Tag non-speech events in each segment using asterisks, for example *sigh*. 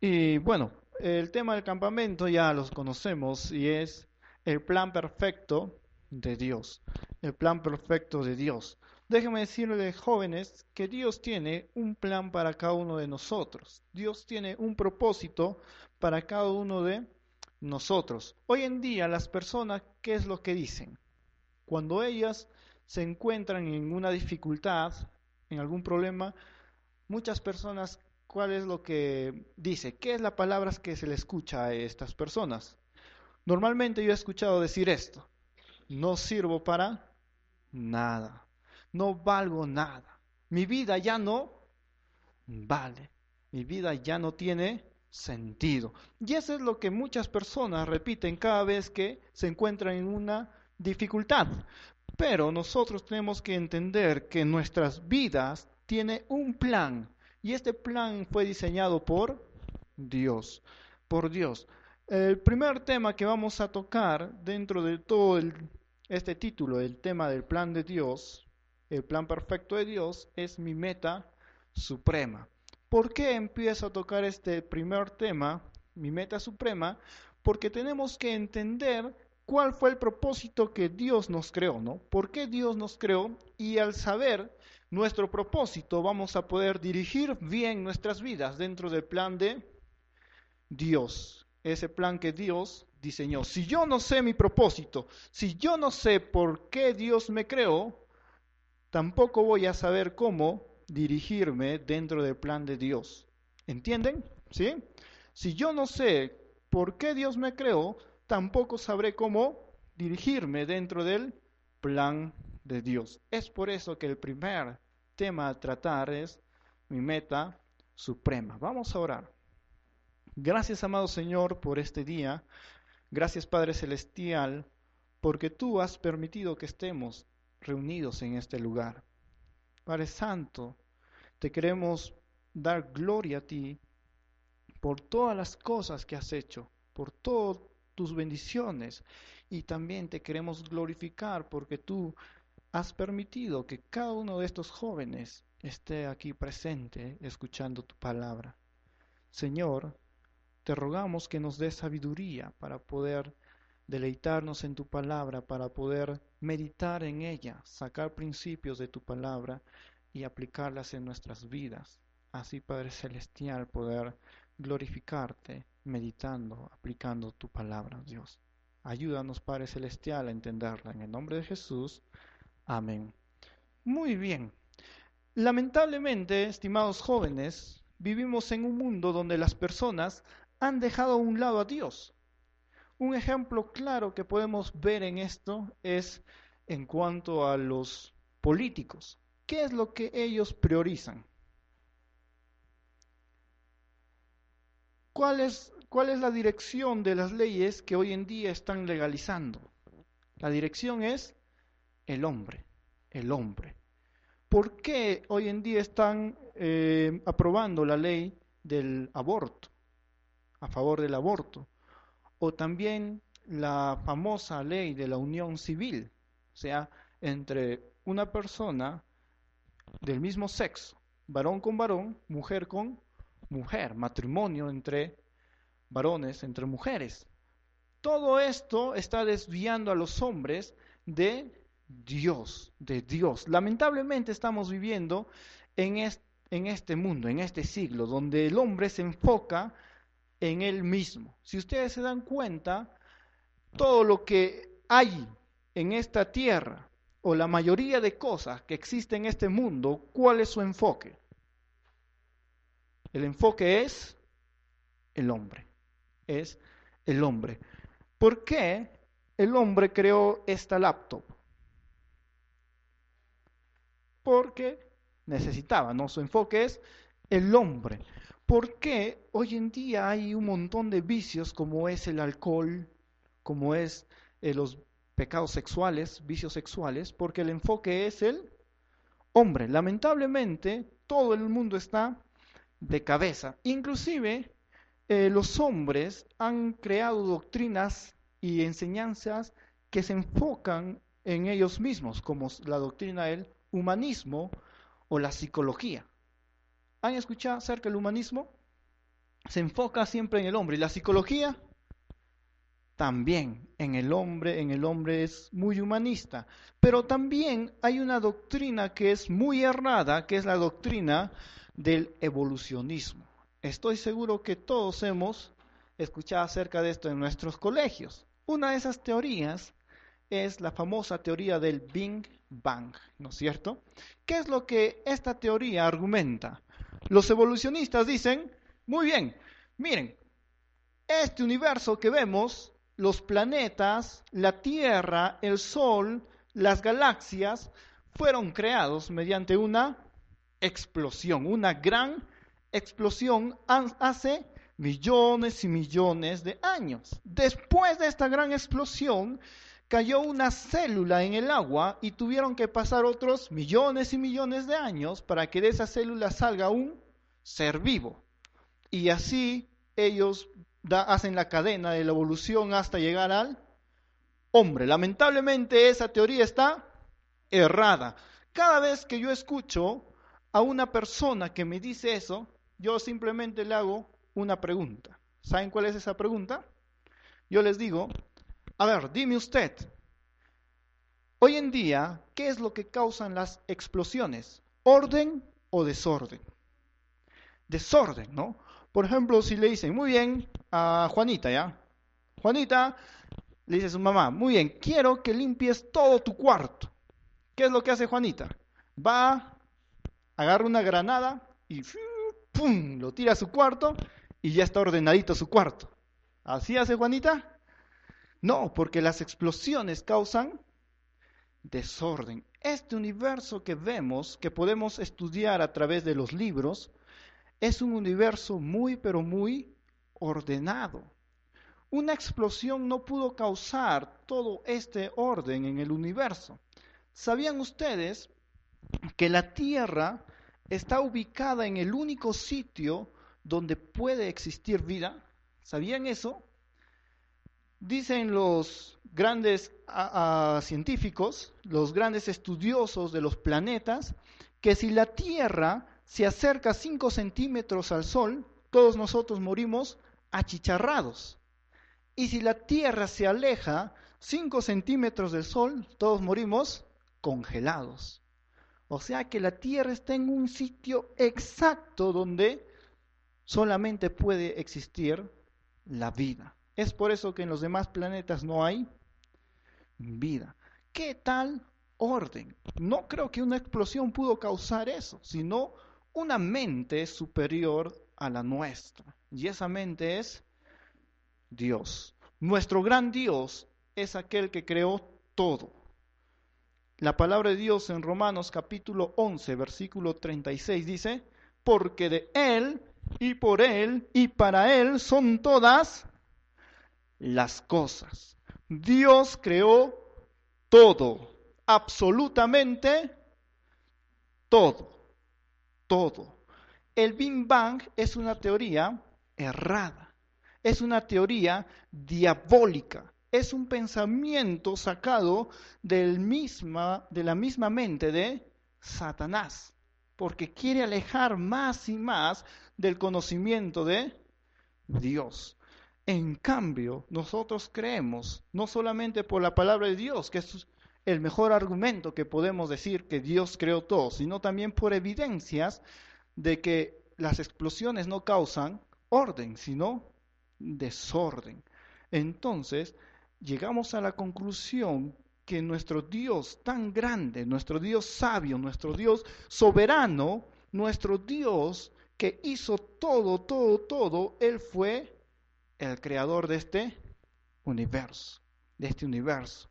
Y bueno, el tema del campamento ya los conocemos y es el plan perfecto de Dios. El plan perfecto de Dios. Déjenme decirles, jóvenes, que Dios tiene un plan para cada uno de nosotros. Dios tiene un propósito para cada uno de nosotros. Hoy en día las personas, ¿qué es lo que dicen? Cuando ellas se encuentran en una dificultad, en algún problema, muchas personas, ¿cuál es lo que dice? ¿Qué es la palabra que se le escucha a estas personas? Normalmente yo he escuchado decir esto, no sirvo para nada no valgo nada. Mi vida ya no vale. Mi vida ya no tiene sentido. Y eso es lo que muchas personas repiten cada vez que se encuentran en una dificultad. Pero nosotros tenemos que entender que nuestras vidas tienen un plan. Y este plan fue diseñado por Dios. Por Dios. El primer tema que vamos a tocar dentro de todo este título, el tema del plan de Dios, el plan perfecto de Dios es mi meta suprema. ¿Por qué empiezo a tocar este primer tema, mi meta suprema? Porque tenemos que entender cuál fue el propósito que Dios nos creó, ¿no? ¿Por qué Dios nos creó? Y al saber nuestro propósito vamos a poder dirigir bien nuestras vidas dentro del plan de Dios. Ese plan que Dios diseñó. Si yo no sé mi propósito, si yo no sé por qué Dios me creó, tampoco voy a saber cómo dirigirme dentro del plan de Dios. ¿Entienden? ¿Sí? Si yo no sé por qué Dios me creó, tampoco sabré cómo dirigirme dentro del plan de Dios. Es por eso que el primer tema a tratar es mi meta suprema. Vamos a orar. Gracias, amado Señor, por este día. Gracias, Padre Celestial, porque tú has permitido que estemos reunidos en este lugar. Padre Santo, te queremos dar gloria a ti por todas las cosas que has hecho, por todas tus bendiciones y también te queremos glorificar porque tú has permitido que cada uno de estos jóvenes esté aquí presente escuchando tu palabra. Señor, te rogamos que nos des sabiduría para poder deleitarnos en tu palabra para poder meditar en ella, sacar principios de tu palabra y aplicarlas en nuestras vidas. Así, Padre Celestial, poder glorificarte meditando, aplicando tu palabra, Dios. Ayúdanos, Padre Celestial, a entenderla. En el nombre de Jesús. Amén. Muy bien. Lamentablemente, estimados jóvenes, vivimos en un mundo donde las personas han dejado a un lado a Dios un ejemplo claro que podemos ver en esto es en cuanto a los políticos. ¿Qué es lo que ellos priorizan? ¿Cuál es, ¿Cuál es la dirección de las leyes que hoy en día están legalizando? La dirección es el hombre, el hombre. ¿Por qué hoy en día están eh, aprobando la ley del aborto, a favor del aborto? o también la famosa ley de la unión civil, o sea, entre una persona del mismo sexo, varón con varón, mujer con mujer, matrimonio entre varones, entre mujeres. Todo esto está desviando a los hombres de Dios, de Dios. Lamentablemente estamos viviendo en, en este mundo, en este siglo, donde el hombre se enfoca en él mismo. Si ustedes se dan cuenta, todo lo que hay en esta tierra, o la mayoría de cosas que existen en este mundo, ¿cuál es su enfoque? El enfoque es el hombre, es el hombre. ¿Por qué el hombre creó esta laptop? Porque necesitaba, ¿no? Su enfoque es el hombre. ¿Por qué hoy en día hay un montón de vicios como es el alcohol, como es eh, los pecados sexuales, vicios sexuales? Porque el enfoque es el hombre. Lamentablemente, todo el mundo está de cabeza. Inclusive, eh, los hombres han creado doctrinas y enseñanzas que se enfocan en ellos mismos, como la doctrina del humanismo o la psicología. ¿Han escuchado acerca del humanismo? se enfoca siempre en el hombre. ¿Y la psicología? También en el hombre, en el hombre es muy humanista. Pero también hay una doctrina que es muy errada, que es la doctrina del evolucionismo. Estoy seguro que todos hemos escuchado acerca de esto en nuestros colegios. Una de esas teorías es la famosa teoría del Big Bang, ¿no es cierto? ¿Qué es lo que esta teoría argumenta? Los evolucionistas dicen, muy bien, miren, este universo que vemos, los planetas, la Tierra, el Sol, las galaxias, fueron creados mediante una explosión, una gran explosión hace millones y millones de años. Después de esta gran explosión, cayó una célula en el agua y tuvieron que pasar otros millones y millones de años para que de esa célula salga un ser vivo. Y así ellos hacen la cadena de la evolución hasta llegar al hombre. Lamentablemente esa teoría está errada. Cada vez que yo escucho a una persona que me dice eso, yo simplemente le hago una pregunta. ¿Saben cuál es esa pregunta? Yo les digo, a ver, dime usted, hoy en día, ¿qué es lo que causan las explosiones? ¿Orden o desorden? Desorden, ¿no? Por ejemplo, si le dicen, muy bien, a Juanita, ¿ya? Juanita, le dice a su mamá, muy bien, quiero que limpies todo tu cuarto. ¿Qué es lo que hace Juanita? Va, agarra una granada y ¡pum! lo tira a su cuarto y ya está ordenadito su cuarto. ¿Así hace Juanita? No, porque las explosiones causan desorden. Este universo que vemos, que podemos estudiar a través de los libros, es un universo muy, pero muy ordenado. Una explosión no pudo causar todo este orden en el universo. ¿Sabían ustedes que la Tierra está ubicada en el único sitio donde puede existir vida? ¿Sabían eso? Dicen los grandes científicos, los grandes estudiosos de los planetas, que si la Tierra se acerca 5 centímetros al Sol, todos nosotros morimos achicharrados. Y si la Tierra se aleja 5 centímetros del Sol, todos morimos congelados. O sea que la Tierra está en un sitio exacto donde solamente puede existir la vida. Es por eso que en los demás planetas no hay vida. ¿Qué tal orden? No creo que una explosión pudo causar eso, sino una mente superior a la nuestra. Y esa mente es Dios. Nuestro gran Dios es aquel que creó todo. La palabra de Dios en Romanos capítulo 11, versículo 36 dice, porque de Él y por Él y para Él son todas las cosas. Dios creó todo, absolutamente todo, todo. El Big Bang es una teoría errada, es una teoría diabólica, es un pensamiento sacado del misma, de la misma mente de Satanás, porque quiere alejar más y más del conocimiento de Dios. En cambio, nosotros creemos, no solamente por la palabra de Dios, que es el mejor argumento que podemos decir que Dios creó todo, sino también por evidencias de que las explosiones no causan orden, sino desorden. Entonces, llegamos a la conclusión que nuestro Dios tan grande, nuestro Dios sabio, nuestro Dios soberano, nuestro Dios que hizo todo, todo, todo, Él fue el creador de este universo, de este universo.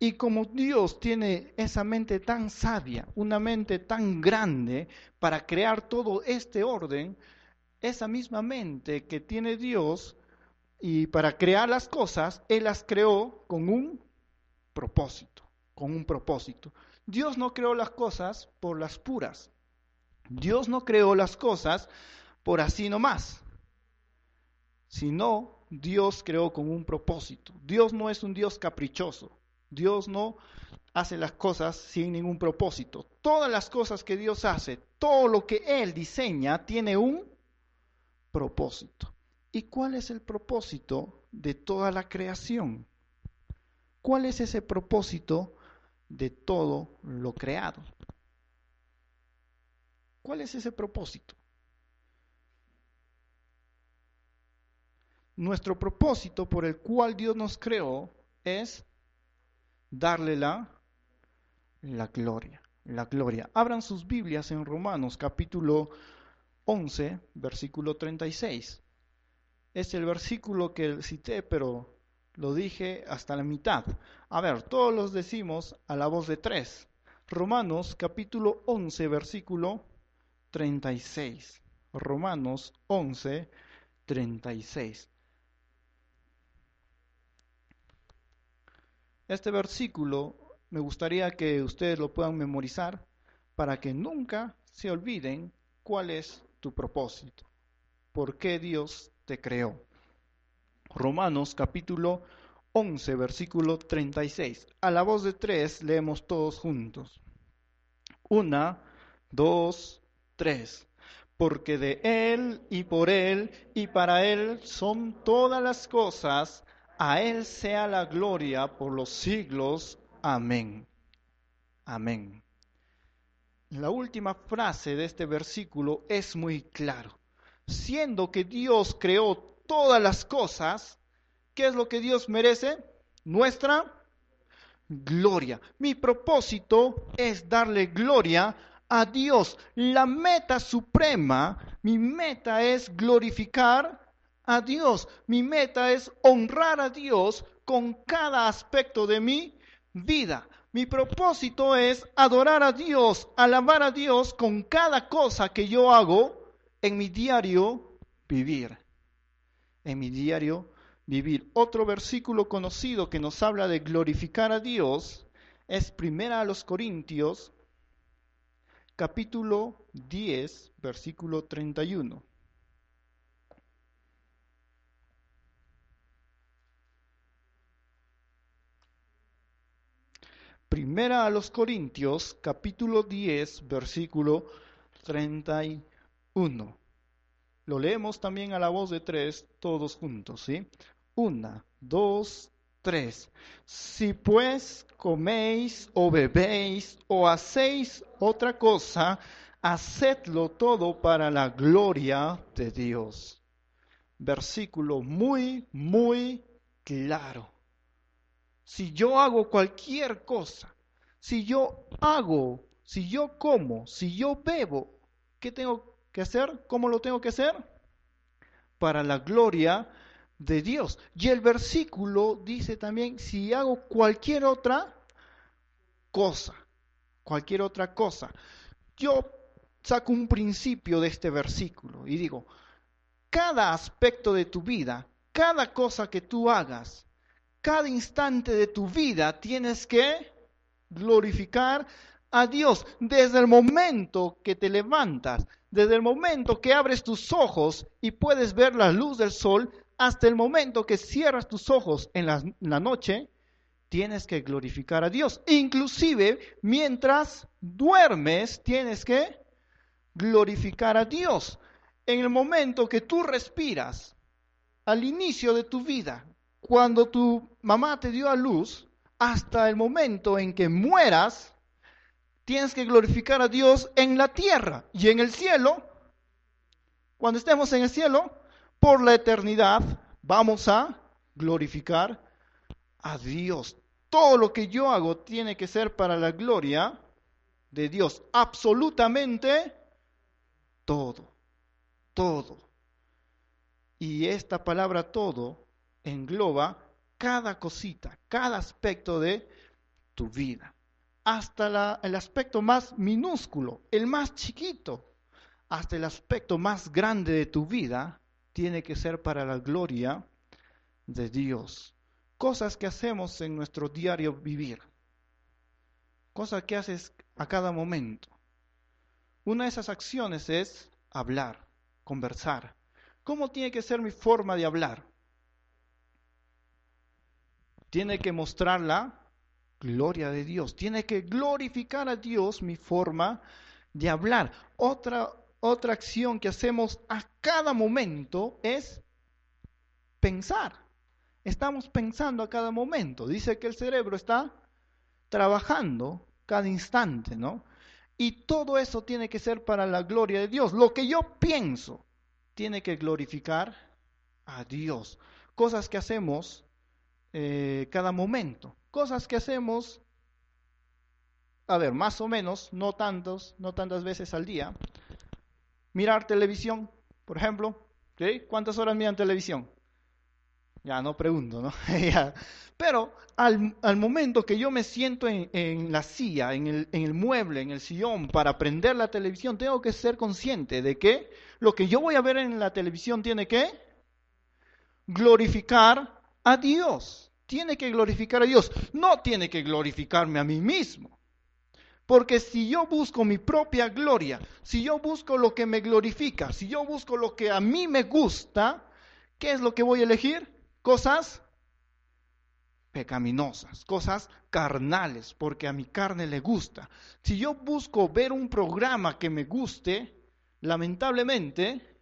Y como Dios tiene esa mente tan sabia, una mente tan grande para crear todo este orden, esa misma mente que tiene Dios y para crear las cosas, Él las creó con un propósito, con un propósito. Dios no creó las cosas por las puras. Dios no creó las cosas por así nomás sino Dios creó con un propósito. Dios no es un Dios caprichoso. Dios no hace las cosas sin ningún propósito. Todas las cosas que Dios hace, todo lo que Él diseña, tiene un propósito. ¿Y cuál es el propósito de toda la creación? ¿Cuál es ese propósito de todo lo creado? ¿Cuál es ese propósito? Nuestro propósito por el cual Dios nos creó es darle la, la gloria, la gloria. Abran sus Biblias en Romanos capítulo 11, versículo 36. Es el versículo que cité, pero lo dije hasta la mitad. A ver, todos los decimos a la voz de tres. Romanos capítulo 11, versículo 36. Romanos 11, 36. Este versículo me gustaría que ustedes lo puedan memorizar para que nunca se olviden cuál es tu propósito, por qué Dios te creó. Romanos capítulo 11, versículo 36. A la voz de tres leemos todos juntos. Una, dos, tres. Porque de Él y por Él y para Él son todas las cosas a Él sea la gloria por los siglos. Amén. Amén. La última frase de este versículo es muy claro. Siendo que Dios creó todas las cosas, ¿qué es lo que Dios merece? Nuestra gloria. Mi propósito es darle gloria a Dios. La meta suprema, mi meta es glorificar a Dios. Mi meta es honrar a Dios con cada aspecto de mi vida. Mi propósito es adorar a Dios, alabar a Dios con cada cosa que yo hago en mi diario vivir. En mi diario vivir. Otro versículo conocido que nos habla de glorificar a Dios es Primera a los Corintios, capítulo 10, versículo 31. Primera a los Corintios, capítulo 10, versículo 31. Lo leemos también a la voz de tres, todos juntos, ¿sí? Una, dos, tres. Si pues coméis o bebéis o hacéis otra cosa, hacedlo todo para la gloria de Dios. Versículo muy, muy claro si yo hago cualquier cosa, si yo hago, si yo como, si yo bebo, ¿qué tengo que hacer? ¿Cómo lo tengo que hacer? Para la gloria de Dios. Y el versículo dice también, si hago cualquier otra cosa, cualquier otra cosa. Yo saco un principio de este versículo y digo, cada aspecto de tu vida, cada cosa que tú hagas, cada instante de tu vida tienes que glorificar a Dios desde el momento que te levantas, desde el momento que abres tus ojos y puedes ver la luz del sol, hasta el momento que cierras tus ojos en la, noche, tienes que glorificar a Dios. Inclusive mientras duermes, tienes que glorificar a Dios. En el momento que tú respiras, al inicio de tu vida, cuando tu mamá te dio a luz, hasta el momento en que mueras, tienes que glorificar a Dios en la tierra y en el cielo. Cuando estemos en el cielo, por la eternidad, vamos a glorificar a Dios. Todo lo que yo hago tiene que ser para la gloria de Dios. Absolutamente todo. Todo. Y esta palabra todo engloba cada cosita, cada aspecto de tu vida, hasta el aspecto más minúsculo, el más chiquito, hasta el aspecto más grande de tu vida, tiene que ser para la gloria de Dios. Cosas que hacemos en nuestro diario vivir, cosas que haces a cada momento. Una de esas acciones es hablar, conversar. ¿Cómo tiene que ser mi forma de hablar? Tiene que mostrar la gloria de Dios, tiene que glorificar a Dios mi forma de hablar. Otra, otra acción que hacemos a cada momento es pensar. Estamos pensando a cada momento. Dice que el cerebro está trabajando cada instante, ¿no? Y todo eso tiene que ser para la gloria de Dios. Lo que yo pienso tiene que glorificar a Dios. Cosas que hacemos eh, cada momento. Cosas que hacemos, a ver, más o menos, no tantos, no tantas veces al día. Mirar televisión, por ejemplo. ¿Cuántas horas miran televisión? Ya no pregunto, ¿no? *laughs* Pero al, momento que yo me siento en, la silla, en el, en el, mueble, en el sillón, para prender la televisión, tengo que ser consciente de que lo que yo voy a ver en la televisión tiene que glorificar a Dios. Tiene que glorificar a Dios. No tiene que glorificarme a mí mismo. Porque si yo busco mi propia gloria, si yo busco lo que me glorifica, si yo busco lo que a mí me gusta, ¿qué es lo que voy a elegir? Cosas pecaminosas, cosas carnales, porque a mi carne le gusta. Si yo busco ver un programa que me guste, lamentablemente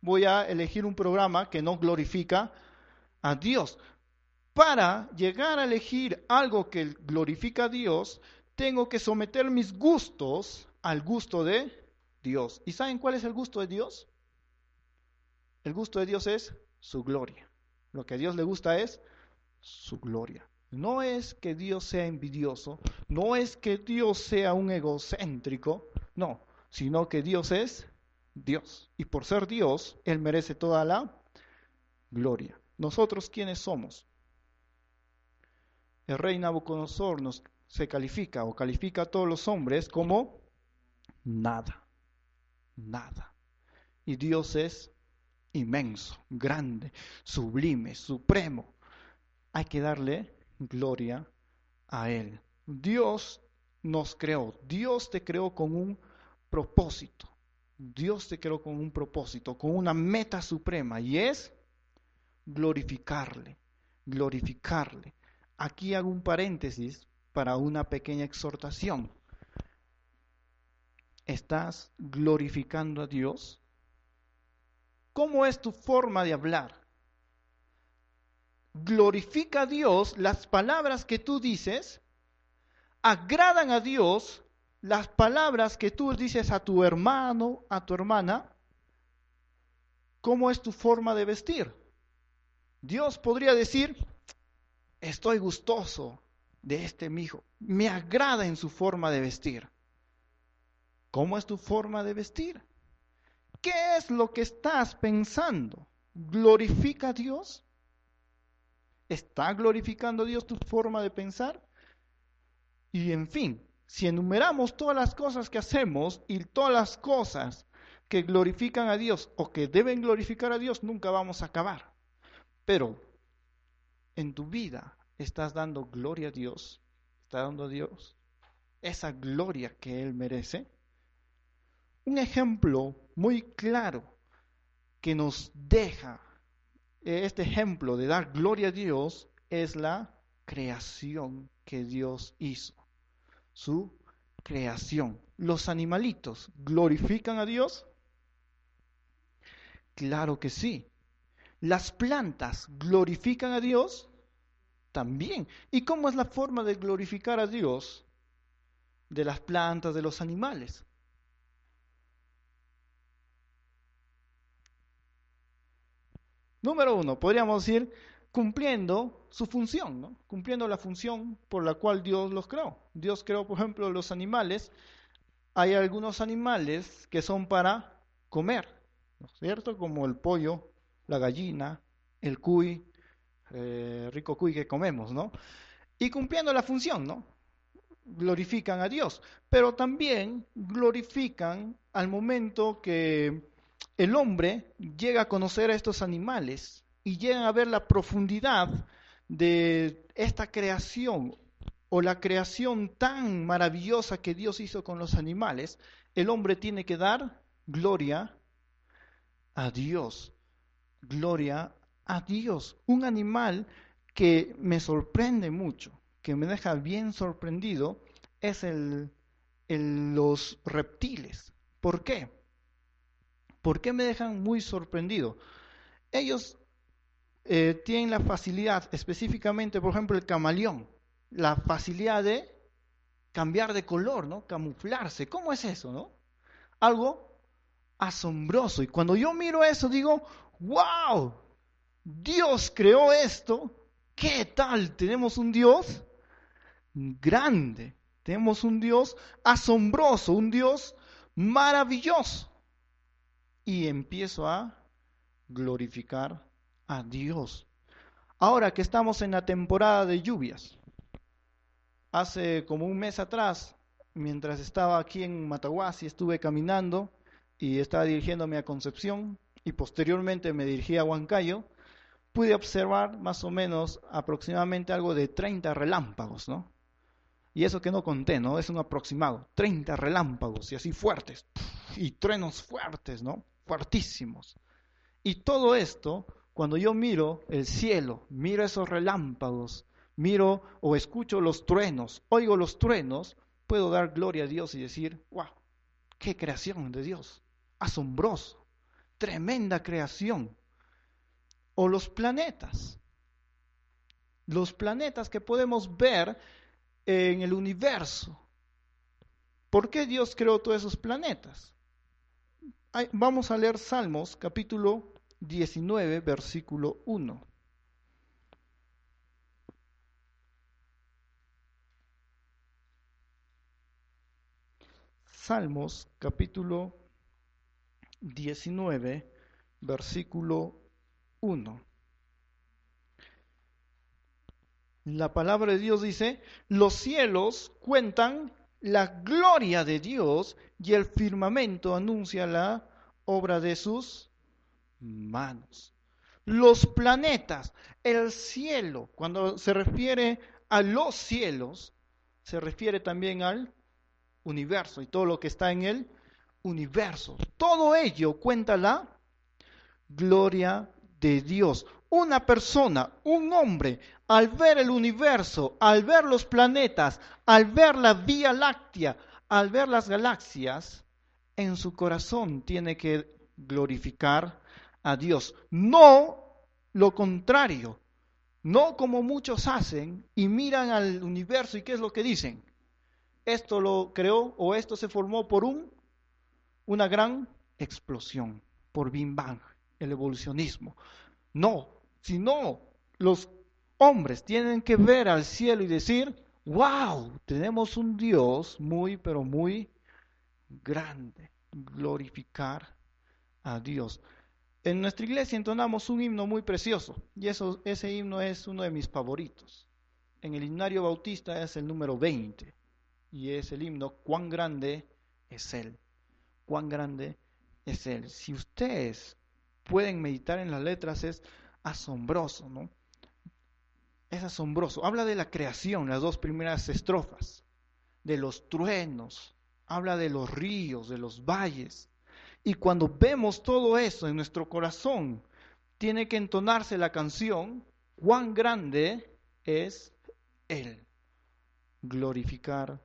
voy a elegir un programa que no glorifica a Dios. Para llegar a elegir algo que glorifica a Dios, tengo que someter mis gustos al gusto de Dios. ¿Y saben cuál es el gusto de Dios? El gusto de Dios es su gloria. Lo que a Dios le gusta es su gloria. No es que Dios sea envidioso, no es que Dios sea un egocéntrico, no, sino que Dios es Dios. Y por ser Dios, Él merece toda la gloria. Nosotros, ¿quiénes somos? El rey Nabucodonosor nos se califica o califica a todos los hombres como nada, nada. Y Dios es inmenso, grande, sublime, supremo hay que darle gloria a Él. Dios nos creó, Dios te creó con un propósito, Dios te creó con un propósito, con una meta suprema y es glorificarle, glorificarle. Aquí hago un paréntesis para una pequeña exhortación. ¿Estás glorificando a Dios? ¿Cómo es tu forma de hablar? glorifica a Dios, las palabras que tú dices agradan a Dios, las palabras que tú dices a tu hermano, a tu hermana, ¿cómo es tu forma de vestir? Dios podría decir, estoy gustoso de este mi hijo, me agrada en su forma de vestir. ¿Cómo es tu forma de vestir? ¿Qué es lo que estás pensando? ¿Glorifica a Dios? ¿Está glorificando a Dios tu forma de pensar? Y en fin, si enumeramos todas las cosas que hacemos y todas las cosas que glorifican a Dios o que deben glorificar a Dios, nunca vamos a acabar. Pero en tu vida estás dando gloria a Dios, está dando a Dios esa gloria que Él merece. Un ejemplo muy claro que nos deja este ejemplo de dar gloria a Dios es la creación que Dios hizo. Su creación. ¿Los animalitos glorifican a Dios? Claro que sí. ¿Las plantas glorifican a Dios? También. ¿Y cómo es la forma de glorificar a Dios de las plantas, de los animales? Número uno, podríamos decir cumpliendo su función, ¿no? cumpliendo la función por la cual Dios los creó. Dios creó, por ejemplo, los animales. Hay algunos animales que son para comer, ¿no es cierto? Como el pollo, la gallina, el cuy, eh, rico cuy que comemos, ¿no? Y cumpliendo la función, ¿no? Glorifican a Dios, pero también glorifican al momento que el hombre llega a conocer a estos animales y llega a ver la profundidad de esta creación o la creación tan maravillosa que Dios hizo con los animales, el hombre tiene que dar gloria a Dios. Gloria a Dios. Un animal que me sorprende mucho, que me deja bien sorprendido, es el, los reptiles. ¿Por qué? ¿Por qué me dejan muy sorprendido? Ellos eh, tienen la facilidad, específicamente, por ejemplo, el camaleón, la facilidad de cambiar de color, ¿no? Camuflarse. ¿Cómo es eso, no? Algo asombroso. Y cuando yo miro eso, digo, wow, Dios creó esto. ¿Qué tal? Tenemos un Dios grande. Tenemos un Dios asombroso, un Dios maravilloso. Y empiezo a glorificar a Dios. Ahora que estamos en la temporada de lluvias, hace como un mes atrás, mientras estaba aquí en Matahuasi, estuve caminando y estaba dirigiéndome a Concepción y posteriormente me dirigí a Huancayo, pude observar más o menos aproximadamente algo de 30 relámpagos, ¿no? Y eso que no conté, ¿no? Es un aproximado, 30 relámpagos y así fuertes, y truenos fuertes, ¿no? Fuertísimos. Y todo esto, cuando yo miro el cielo, miro esos relámpagos, miro o escucho los truenos, oigo los truenos, puedo dar gloria a Dios y decir, wow, qué creación de Dios, asombroso, tremenda creación. O los planetas, los planetas que podemos ver en el universo. ¿Por qué Dios creó todos esos planetas? Vamos a leer Salmos capítulo 19, versículo 1. Salmos capítulo 19, versículo 1. La palabra de Dios dice, los cielos cuentan la gloria de Dios y el firmamento anuncia la obra de sus manos. Los planetas, el cielo, cuando se refiere a los cielos, se refiere también al universo y todo lo que está en el universo. Todo ello cuenta la gloria de Dios. Una persona, un hombre, al ver el universo, al ver los planetas, al ver la Vía Láctea, al ver las galaxias, en su corazón tiene que glorificar a Dios. No lo contrario, no como muchos hacen y miran al universo y qué es lo que dicen esto lo creó o esto se formó por un, una gran explosión, por Big Bang, el evolucionismo. No, sino los hombres tienen que ver al cielo y decir, wow, tenemos un Dios muy, pero muy grande. Glorificar a Dios. En nuestra iglesia entonamos un himno muy precioso y eso, ese himno es uno de mis favoritos. En el himnario bautista es el número 20 y es el himno, cuán grande es Él, cuán grande es Él. Si ustedes pueden meditar en las letras es asombroso, ¿no? Es asombroso. Habla de la creación, las dos primeras estrofas, de los truenos, habla de los ríos, de los valles. Y cuando vemos todo eso en nuestro corazón, tiene que entonarse la canción, cuán grande es Él. Glorificar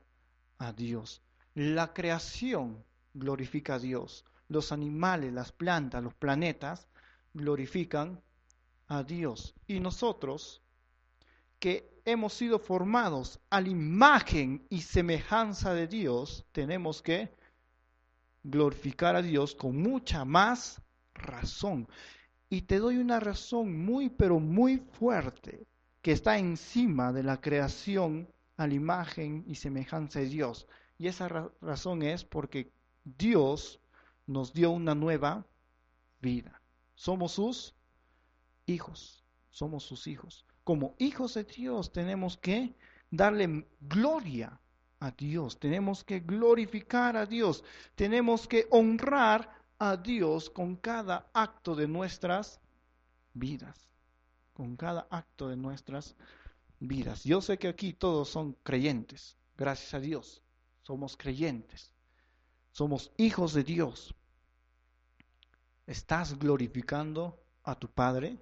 a Dios. La creación glorifica a Dios. Los animales, las plantas, los planetas glorifican a Dios. Y nosotros, que hemos sido formados a la imagen y semejanza de Dios, tenemos que glorificar a Dios con mucha más razón. Y te doy una razón muy, pero muy fuerte, que está encima de la creación a la imagen y semejanza de Dios. Y esa razón es porque Dios nos dio una nueva vida. Somos sus hijos, somos sus hijos. Como hijos de Dios tenemos que darle gloria a Dios, tenemos que glorificar a Dios, tenemos que honrar a Dios con cada acto de nuestras vidas, con cada acto de nuestras vidas. Yo sé que aquí todos son creyentes, gracias a Dios. Somos creyentes, somos hijos de Dios. ¿Estás glorificando a tu Padre?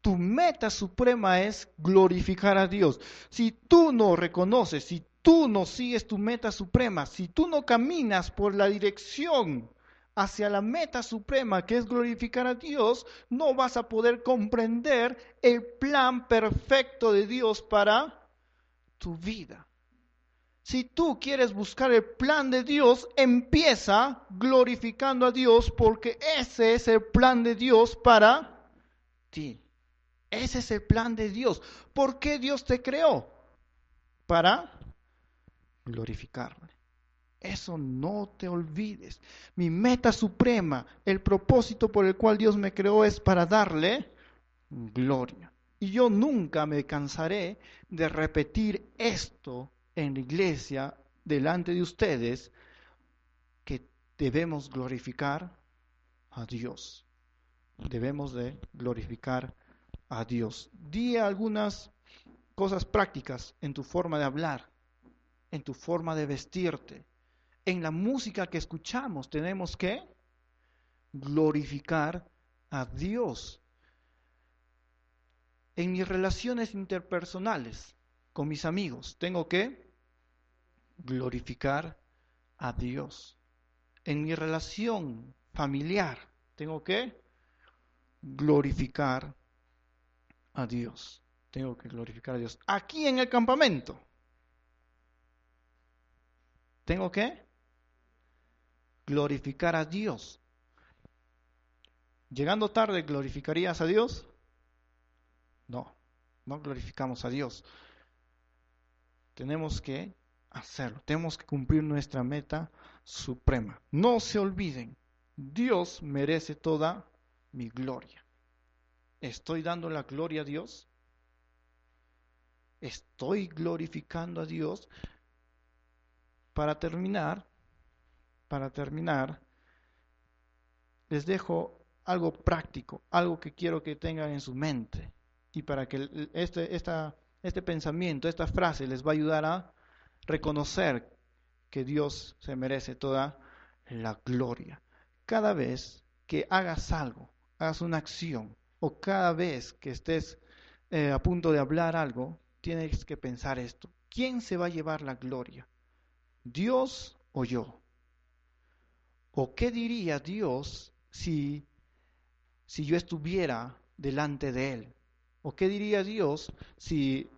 Tu meta suprema es glorificar a Dios. Si tú no reconoces, si tú no sigues tu meta suprema, si tú no caminas por la dirección hacia la meta suprema que es glorificar a Dios, no vas a poder comprender el plan perfecto de Dios para tu vida. Si tú quieres buscar el plan de Dios, empieza glorificando a Dios porque ese es el plan de Dios para ti. Ese es el plan de Dios. ¿Por qué Dios te creó? Para glorificarle. Eso no te olvides. Mi meta suprema, el propósito por el cual Dios me creó es para darle gloria. Y yo nunca me cansaré de repetir esto en la iglesia delante de ustedes que debemos glorificar a Dios. Debemos de glorificar a Dios. Di algunas cosas prácticas en tu forma de hablar, en tu forma de vestirte, en la música que escuchamos. Tenemos que glorificar a Dios. En mis relaciones interpersonales con mis amigos, tengo que glorificar a Dios. En mi relación familiar tengo que glorificar a Dios. Tengo que glorificar a Dios. Aquí en el campamento tengo que glorificar a Dios. Llegando tarde, ¿glorificarías a Dios? No, no glorificamos a Dios. Tenemos que hacerlo. Tenemos que cumplir nuestra meta suprema. No se olviden, Dios merece toda mi gloria. ¿Estoy dando la gloria a Dios? ¿Estoy glorificando a Dios? Para terminar, para terminar, les dejo algo práctico, algo que quiero que tengan en su mente y para que este, este pensamiento, esta frase les va a ayudar a reconocer que Dios se merece toda la gloria. Cada vez que hagas algo, hagas una acción, o cada vez que estés eh, a punto de hablar algo, tienes que pensar esto. ¿Quién se va a llevar la gloria? ¿Dios o yo? ¿O qué diría Dios si, si yo estuviera delante de Él? ¿O qué diría Dios si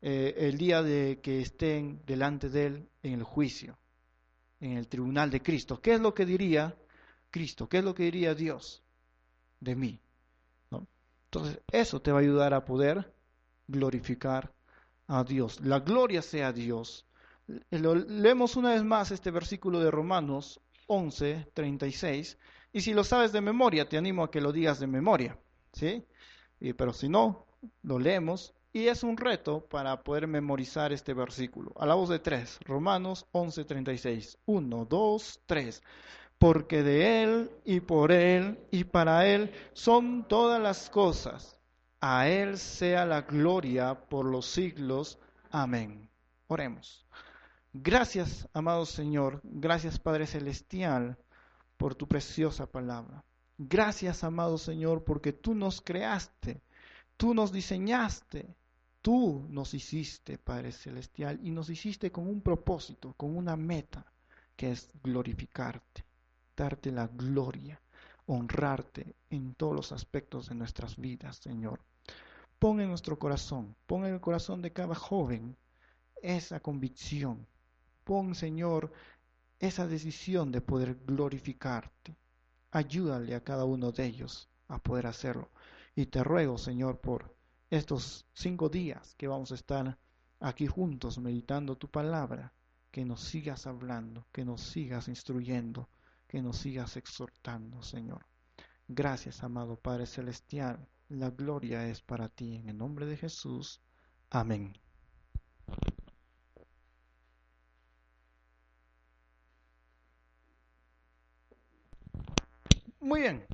eh, el día de que estén delante de Él en el juicio, en el tribunal de Cristo. ¿Qué es lo que diría Cristo? ¿Qué es lo que diría Dios de mí? Entonces, eso te va a ayudar a poder glorificar a Dios. La gloria sea Dios. leemos una vez más este versículo de Romanos 11, 36. Y si lo sabes de memoria, te animo a que lo digas de memoria. ¿sí? pero si no, lo leemos y es un reto para poder memorizar este versículo. A la voz de tres, Romanos 11:36. Uno, dos, tres. Porque de Él y por Él y para Él son todas las cosas. A Él sea la gloria por los siglos. Amén. Oremos. Gracias, amado Señor. Gracias, Padre Celestial, por tu preciosa palabra. Gracias, amado Señor, porque tú nos creaste Tú nos diseñaste, tú nos hiciste, Padre Celestial, y nos hiciste con un propósito, con una meta, que es glorificarte, darte la gloria, honrarte en todos los aspectos de nuestras vidas, Señor. Pon en nuestro corazón, pon en el corazón de cada joven esa convicción. Pon, Señor, esa decisión de poder glorificarte. Ayúdale a cada uno de ellos a poder hacerlo. Y te ruego, Señor, por estos cinco días que vamos a estar aquí juntos meditando tu palabra, que nos sigas hablando, que nos sigas instruyendo, que nos sigas exhortando, Señor. Gracias, amado Padre Celestial. La gloria es para ti. En el nombre de Jesús. Amén. Muy bien.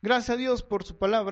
Gracias a Dios por su palabra.